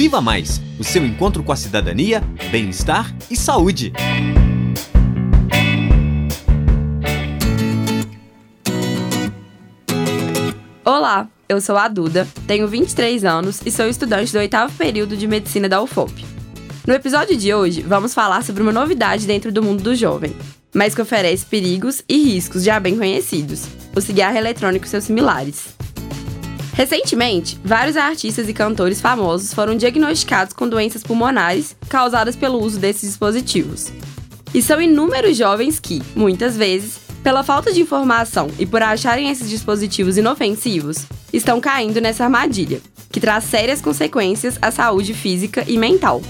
Viva Mais o seu encontro com a cidadania, bem-estar e saúde. Olá, eu sou a Duda, tenho 23 anos e sou estudante do oitavo período de medicina da UFOP. No episódio de hoje, vamos falar sobre uma novidade dentro do mundo do jovem, mas que oferece perigos e riscos já bem conhecidos: o cigarro eletrônico e seus similares. Recentemente, vários artistas e cantores famosos foram diagnosticados com doenças pulmonares causadas pelo uso desses dispositivos. E são inúmeros jovens que, muitas vezes, pela falta de informação e por acharem esses dispositivos inofensivos, estão caindo nessa armadilha, que traz sérias consequências à saúde física e mental.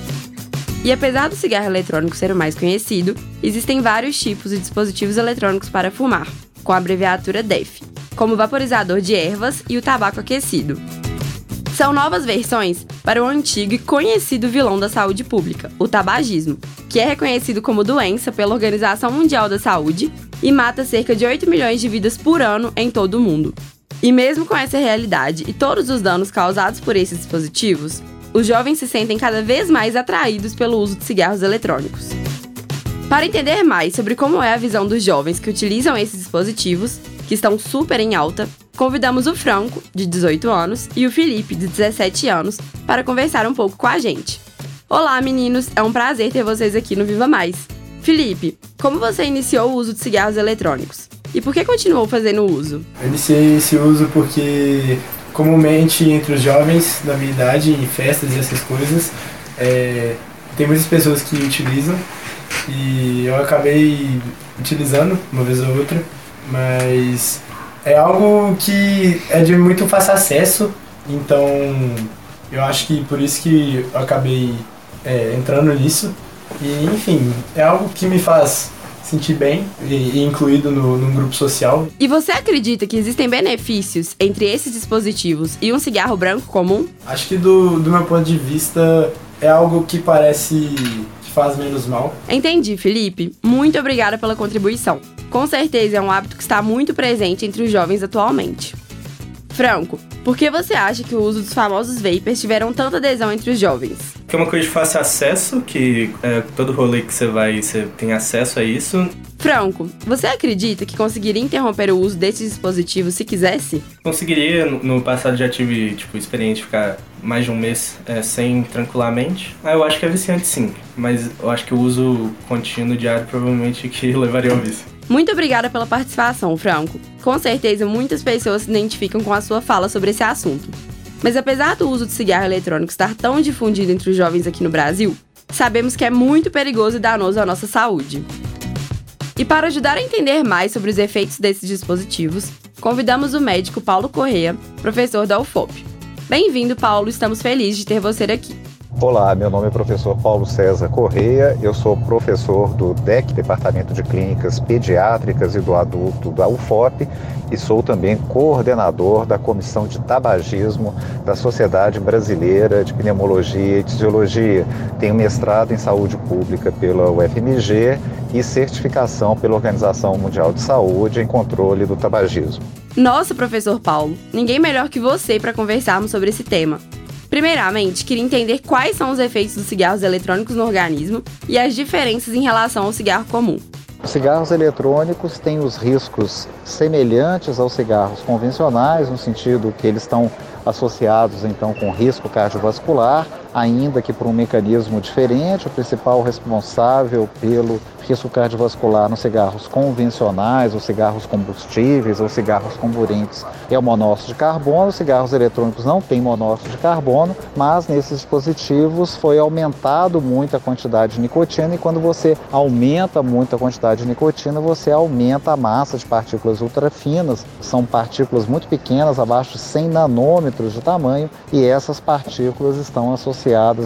E apesar do cigarro eletrônico ser o mais conhecido, existem vários tipos de dispositivos eletrônicos para fumar, com a abreviatura DEF, como o vaporizador de ervas e o tabaco aquecido. São novas versões para o antigo e conhecido vilão da saúde pública, o tabagismo, que é reconhecido como doença pela Organização Mundial da Saúde e mata cerca de 8 milhões de vidas por ano em todo o mundo. E mesmo com essa realidade e todos os danos causados por esses dispositivos, os jovens se sentem cada vez mais atraídos pelo uso de cigarros eletrônicos. Para entender mais sobre como é a visão dos jovens que utilizam esses dispositivos, que estão super em alta, convidamos o Franco, de 18 anos, e o Felipe, de 17 anos, para conversar um pouco com a gente. Olá, meninos! É um prazer ter vocês aqui no Viva Mais. Felipe, como você iniciou o uso de cigarros eletrônicos? E por que continuou fazendo uso? Eu iniciei esse uso porque, comumente entre os jovens da minha idade, em festas e essas coisas, é, tem muitas pessoas que utilizam e eu acabei utilizando uma vez ou outra, mas é algo que é de muito fácil acesso, então eu acho que por isso que eu acabei é, entrando nisso. E enfim, é algo que me faz sentir bem e, incluído no, num grupo social. E você acredita que existem benefícios entre esses dispositivos e um cigarro branco comum? Acho que do, do meu ponto de vista é algo que parece faz menos mal. Entendi, Felipe. Muito obrigada pela contribuição. Com certeza é um hábito que está muito presente entre os jovens atualmente. Franco, por que você acha que o uso dos famosos vapers tiveram tanta adesão entre os jovens? Que é uma coisa de fácil acesso, que é, todo rolê que você vai, você tem acesso a isso. Franco, você acredita que conseguiria interromper o uso desses dispositivos se quisesse? Conseguiria. No passado já tive, tipo, experiência de ficar mais de um mês é, sem tranquilamente. Ah, eu acho que é viciante sim, mas eu acho que o uso contínuo diário provavelmente que levaria ao vício. Muito obrigada pela participação, Franco. Com certeza muitas pessoas se identificam com a sua fala sobre esse assunto. Mas apesar do uso de cigarro eletrônico estar tão difundido entre os jovens aqui no Brasil, sabemos que é muito perigoso e danoso à nossa saúde. E para ajudar a entender mais sobre os efeitos desses dispositivos, convidamos o médico Paulo Correa, professor da UFOP. Bem-vindo, Paulo, estamos felizes de ter você aqui. Olá, meu nome é professor Paulo César Correia, eu sou professor do DEC, Departamento de Clínicas Pediátricas e do Adulto da UFOP, e sou também coordenador da Comissão de Tabagismo da Sociedade Brasileira de Pneumologia e Fisiologia. Tenho mestrado em Saúde Pública pela UFMG e certificação pela Organização Mundial de Saúde em controle do tabagismo. Nossa, professor Paulo, ninguém melhor que você para conversarmos sobre esse tema. Primeiramente, queria entender quais são os efeitos dos cigarros eletrônicos no organismo e as diferenças em relação ao cigarro comum. Os cigarros eletrônicos têm os riscos semelhantes aos cigarros convencionais, no sentido que eles estão associados então com risco cardiovascular, ainda que por um mecanismo diferente. O principal responsável pelo risco cardiovascular nos cigarros convencionais, ou cigarros combustíveis, ou cigarros comburentes é o monóxido de carbono. Os cigarros eletrônicos não têm monóxido de carbono, mas nesses dispositivos foi aumentado muito a quantidade de nicotina e quando você aumenta muito a quantidade de nicotina, você aumenta a massa de partículas ultrafinas. São partículas muito pequenas, abaixo de 100 nanômetros de tamanho, e essas partículas estão associadas,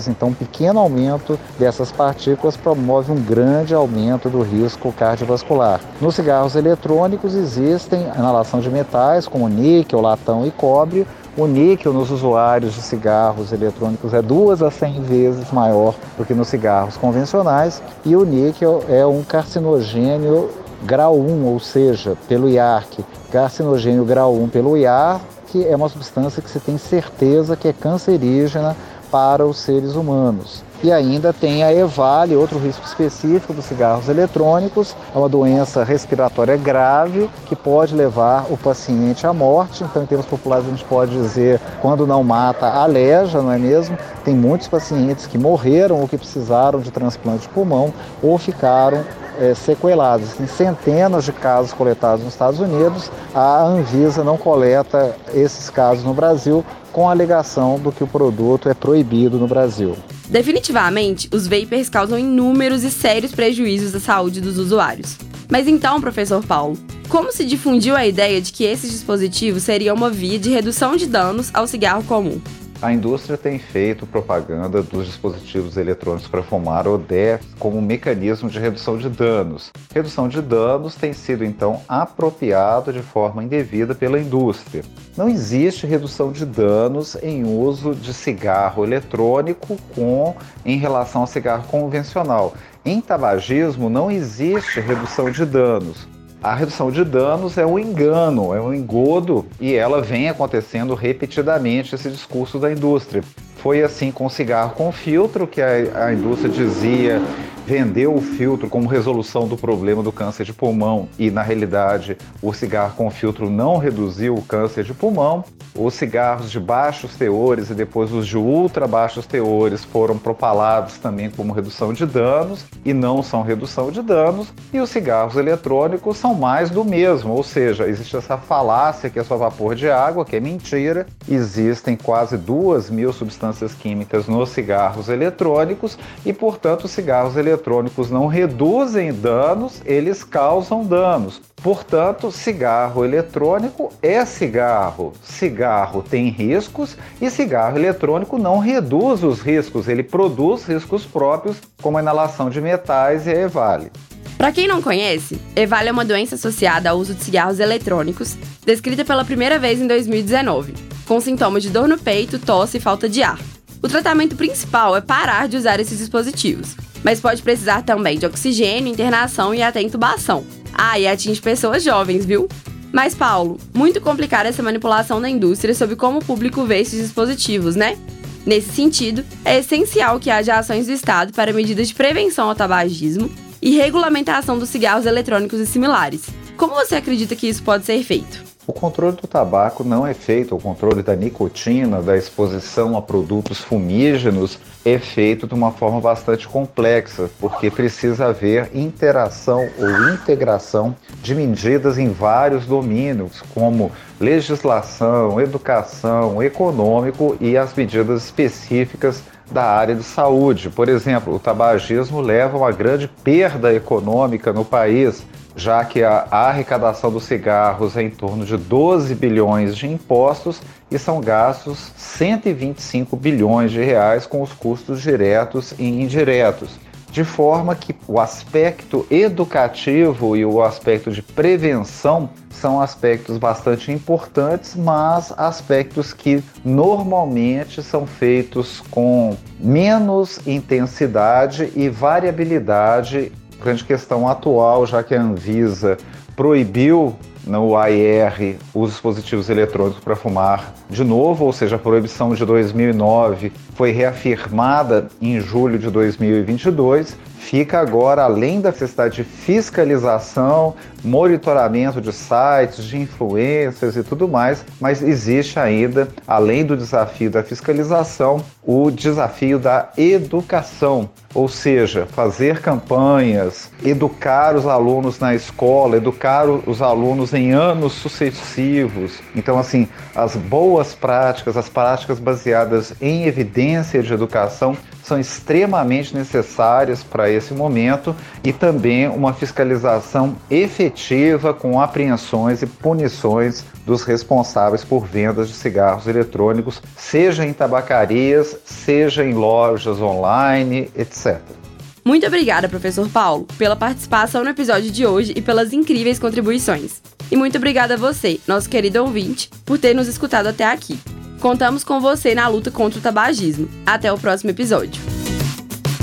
então um pequeno aumento dessas partículas promove um grande aumento do risco cardiovascular. Nos cigarros eletrônicos existem inalação de metais como níquel, latão e cobre. O níquel nos usuários de cigarros eletrônicos é duas a 100 vezes maior do que nos cigarros convencionais e o níquel é um carcinogênio grau 1, ou seja, pelo IARC, carcinogênio grau 1 pelo IAR, que é uma substância que se tem certeza que é cancerígena para os seres humanos. E ainda tem a EVALE, outro risco específico dos cigarros eletrônicos, é uma doença respiratória grave que pode levar o paciente à morte. Então, em termos populares, a gente pode dizer, quando não mata, aleja, não é mesmo? Tem muitos pacientes que morreram ou que precisaram de transplante de pulmão ou ficaram é, sequelados. Tem centenas de casos coletados nos Estados Unidos. A Anvisa não coleta esses casos no Brasil com a alegação do que o produto é proibido no Brasil. Definitivamente, os vapers causam inúmeros e sérios prejuízos à saúde dos usuários. Mas então, professor Paulo, como se difundiu a ideia de que esses dispositivos seriam uma via de redução de danos ao cigarro comum? A indústria tem feito propaganda dos dispositivos eletrônicos para fumar ou DEF como um mecanismo de redução de danos. Redução de danos tem sido então apropriado de forma indevida pela indústria. Não existe redução de danos em uso de cigarro eletrônico com em relação ao cigarro convencional. Em tabagismo não existe redução de danos a redução de danos é um engano, é um engodo e ela vem acontecendo repetidamente esse discurso da indústria. Foi assim com o cigarro com filtro que a, a indústria dizia vendeu o filtro como resolução do problema do câncer de pulmão e, na realidade, o cigarro com filtro não reduziu o câncer de pulmão. Os cigarros de baixos teores e depois os de ultra baixos teores foram propalados também como redução de danos e não são redução de danos. E os cigarros eletrônicos são mais do mesmo, ou seja, existe essa falácia que é só vapor de água, que é mentira. Existem quase duas mil substâncias químicas nos cigarros eletrônicos e, portanto, os cigarros eletrônicos eletrônicos não reduzem danos, eles causam danos. Portanto, cigarro eletrônico é cigarro. Cigarro tem riscos e cigarro eletrônico não reduz os riscos, ele produz riscos próprios, como a inalação de metais e a EVALE. Para quem não conhece, EVALE é uma doença associada ao uso de cigarros eletrônicos, descrita pela primeira vez em 2019, com sintomas de dor no peito, tosse e falta de ar. O tratamento principal é parar de usar esses dispositivos, mas pode precisar também de oxigênio, internação e até intubação. Ah, e atinge pessoas jovens, viu? Mas, Paulo, muito complicada essa manipulação da indústria sobre como o público vê esses dispositivos, né? Nesse sentido, é essencial que haja ações do Estado para medidas de prevenção ao tabagismo e regulamentação dos cigarros eletrônicos e similares. Como você acredita que isso pode ser feito? O controle do tabaco não é feito, o controle da nicotina, da exposição a produtos fumígenos, é feito de uma forma bastante complexa, porque precisa haver interação ou integração de medidas em vários domínios, como legislação, educação, econômico e as medidas específicas da área de saúde. Por exemplo, o tabagismo leva a uma grande perda econômica no país já que a, arrecadação dos cigarros é em torno de 12 bilhões de impostos e são gastos 125 bilhões de reais com os custos diretos e indiretos. De forma que o aspecto educativo e o aspecto de prevenção são aspectos bastante importantes, mas aspectos que normalmente são feitos com menos intensidade e variabilidade grande questão atual, já que a Anvisa proibiu no AIR os dispositivos eletrônicos para fumar de novo, ou seja, a proibição de 2009 foi reafirmada em julho de 2022 fica agora, além da necessidade de fiscalização, monitoramento de sites, de influências e tudo mais, mas existe ainda, além do desafio da fiscalização, o desafio da educação, ou seja, fazer campanhas, educar os alunos na escola, educar os alunos em anos sucessivos. Então, assim, as boas práticas, as práticas baseadas em evidência de educação são extremamente necessárias para esse momento e também uma fiscalização efetiva com apreensões e punições dos responsáveis por vendas de cigarros eletrônicos, seja em tabacarias, seja em lojas online, etc. Muito obrigada, professor Paulo, pela participação no episódio de hoje e pelas incríveis contribuições. E muito obrigada a você, nosso querido ouvinte, por ter nos escutado até aqui. Contamos com você na luta contra o tabagismo. Até o próximo episódio.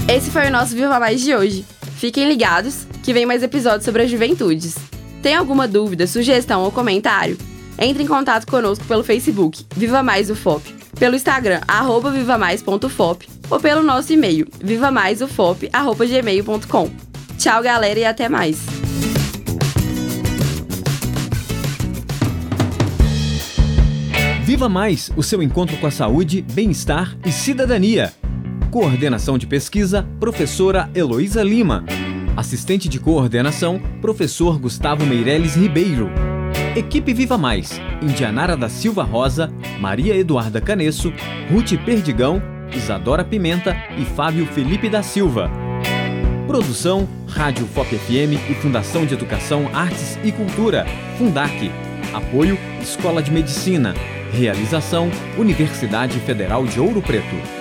Esse foi o nosso Viva Mais de hoje. Fiquem ligados que vem mais episódios sobre as juventudes. Tem alguma dúvida, sugestão ou comentário? Entre em contato conosco pelo Facebook Viva Mais o FOP pelo Instagram, arroba vivamais.fop, ou pelo nosso e-mail, vivamaisufop.gmail.com. Tchau, galera, e até mais! Viva Mais, o seu encontro com a saúde, bem-estar e cidadania. Coordenação de pesquisa, professora Heloísa Lima. Assistente de coordenação, professor Gustavo Meireles Ribeiro. Equipe Viva Mais, Indianara da Silva Rosa, Maria Eduarda Canesso, Ruth Perdigão, Isadora Pimenta e Fábio Felipe da Silva. Produção, Rádio FOP FM e Fundação de Educação, Artes e Cultura, Fundac. Apoio, Escola de Medicina. Realização, Universidade Federal de Ouro Preto.